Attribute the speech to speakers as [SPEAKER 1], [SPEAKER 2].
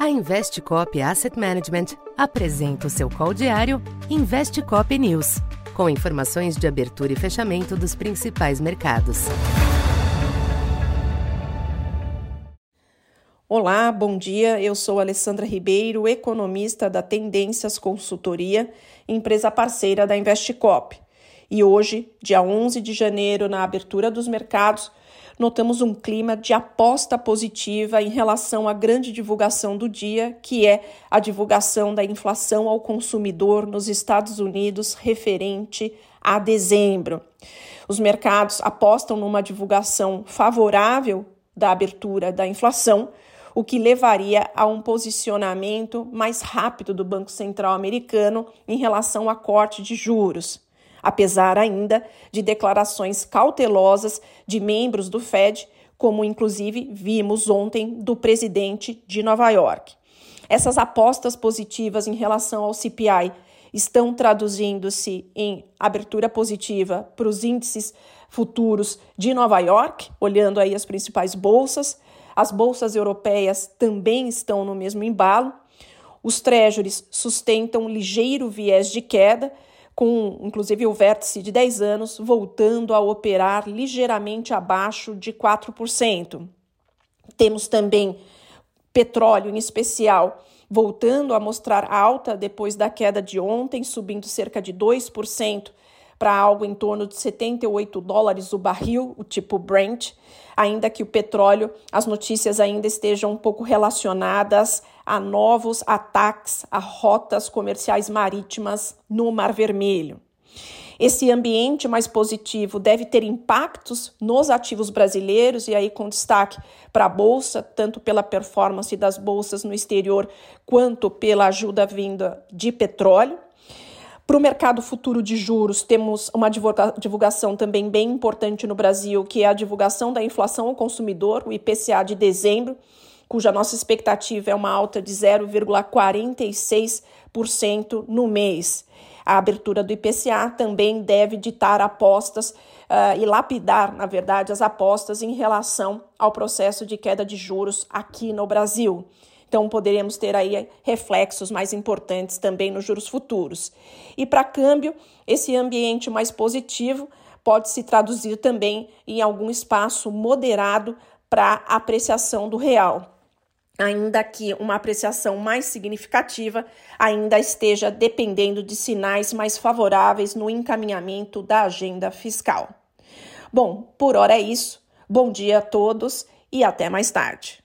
[SPEAKER 1] A Investcop Asset Management apresenta o seu call diário Investcop News, com informações de abertura e fechamento dos principais mercados.
[SPEAKER 2] Olá, bom dia. Eu sou Alessandra Ribeiro, economista da Tendências Consultoria, empresa parceira da Investcop. E hoje, dia 11 de janeiro, na abertura dos mercados, notamos um clima de aposta positiva em relação à grande divulgação do dia, que é a divulgação da inflação ao consumidor nos Estados Unidos referente a dezembro. Os mercados apostam numa divulgação favorável da abertura da inflação, o que levaria a um posicionamento mais rápido do Banco Central americano em relação a corte de juros apesar ainda de declarações cautelosas de membros do Fed, como inclusive vimos ontem do presidente de Nova York. Essas apostas positivas em relação ao CPI estão traduzindo-se em abertura positiva para os índices futuros de Nova York, olhando aí as principais bolsas. As bolsas europeias também estão no mesmo embalo. Os treasuries sustentam ligeiro viés de queda, com inclusive o vértice de 10 anos voltando a operar ligeiramente abaixo de 4%. Temos também petróleo, em especial, voltando a mostrar alta depois da queda de ontem, subindo cerca de 2% para algo em torno de 78 dólares o barril, o tipo Brent, ainda que o petróleo, as notícias ainda estejam um pouco relacionadas a novos ataques a rotas comerciais marítimas no Mar Vermelho. Esse ambiente mais positivo deve ter impactos nos ativos brasileiros, e aí com destaque para a Bolsa, tanto pela performance das bolsas no exterior, quanto pela ajuda vinda de petróleo. Para o mercado futuro de juros, temos uma divulgação também bem importante no Brasil, que é a divulgação da inflação ao consumidor, o IPCA de dezembro cuja nossa expectativa é uma alta de 0,46% no mês. A abertura do IPCA também deve ditar apostas uh, e lapidar, na verdade, as apostas em relação ao processo de queda de juros aqui no Brasil. Então, poderemos ter aí reflexos mais importantes também nos juros futuros. E para câmbio, esse ambiente mais positivo pode se traduzir também em algum espaço moderado para apreciação do real ainda que uma apreciação mais significativa ainda esteja dependendo de sinais mais favoráveis no encaminhamento da agenda fiscal. Bom, por hora é isso. Bom dia a todos e até mais tarde.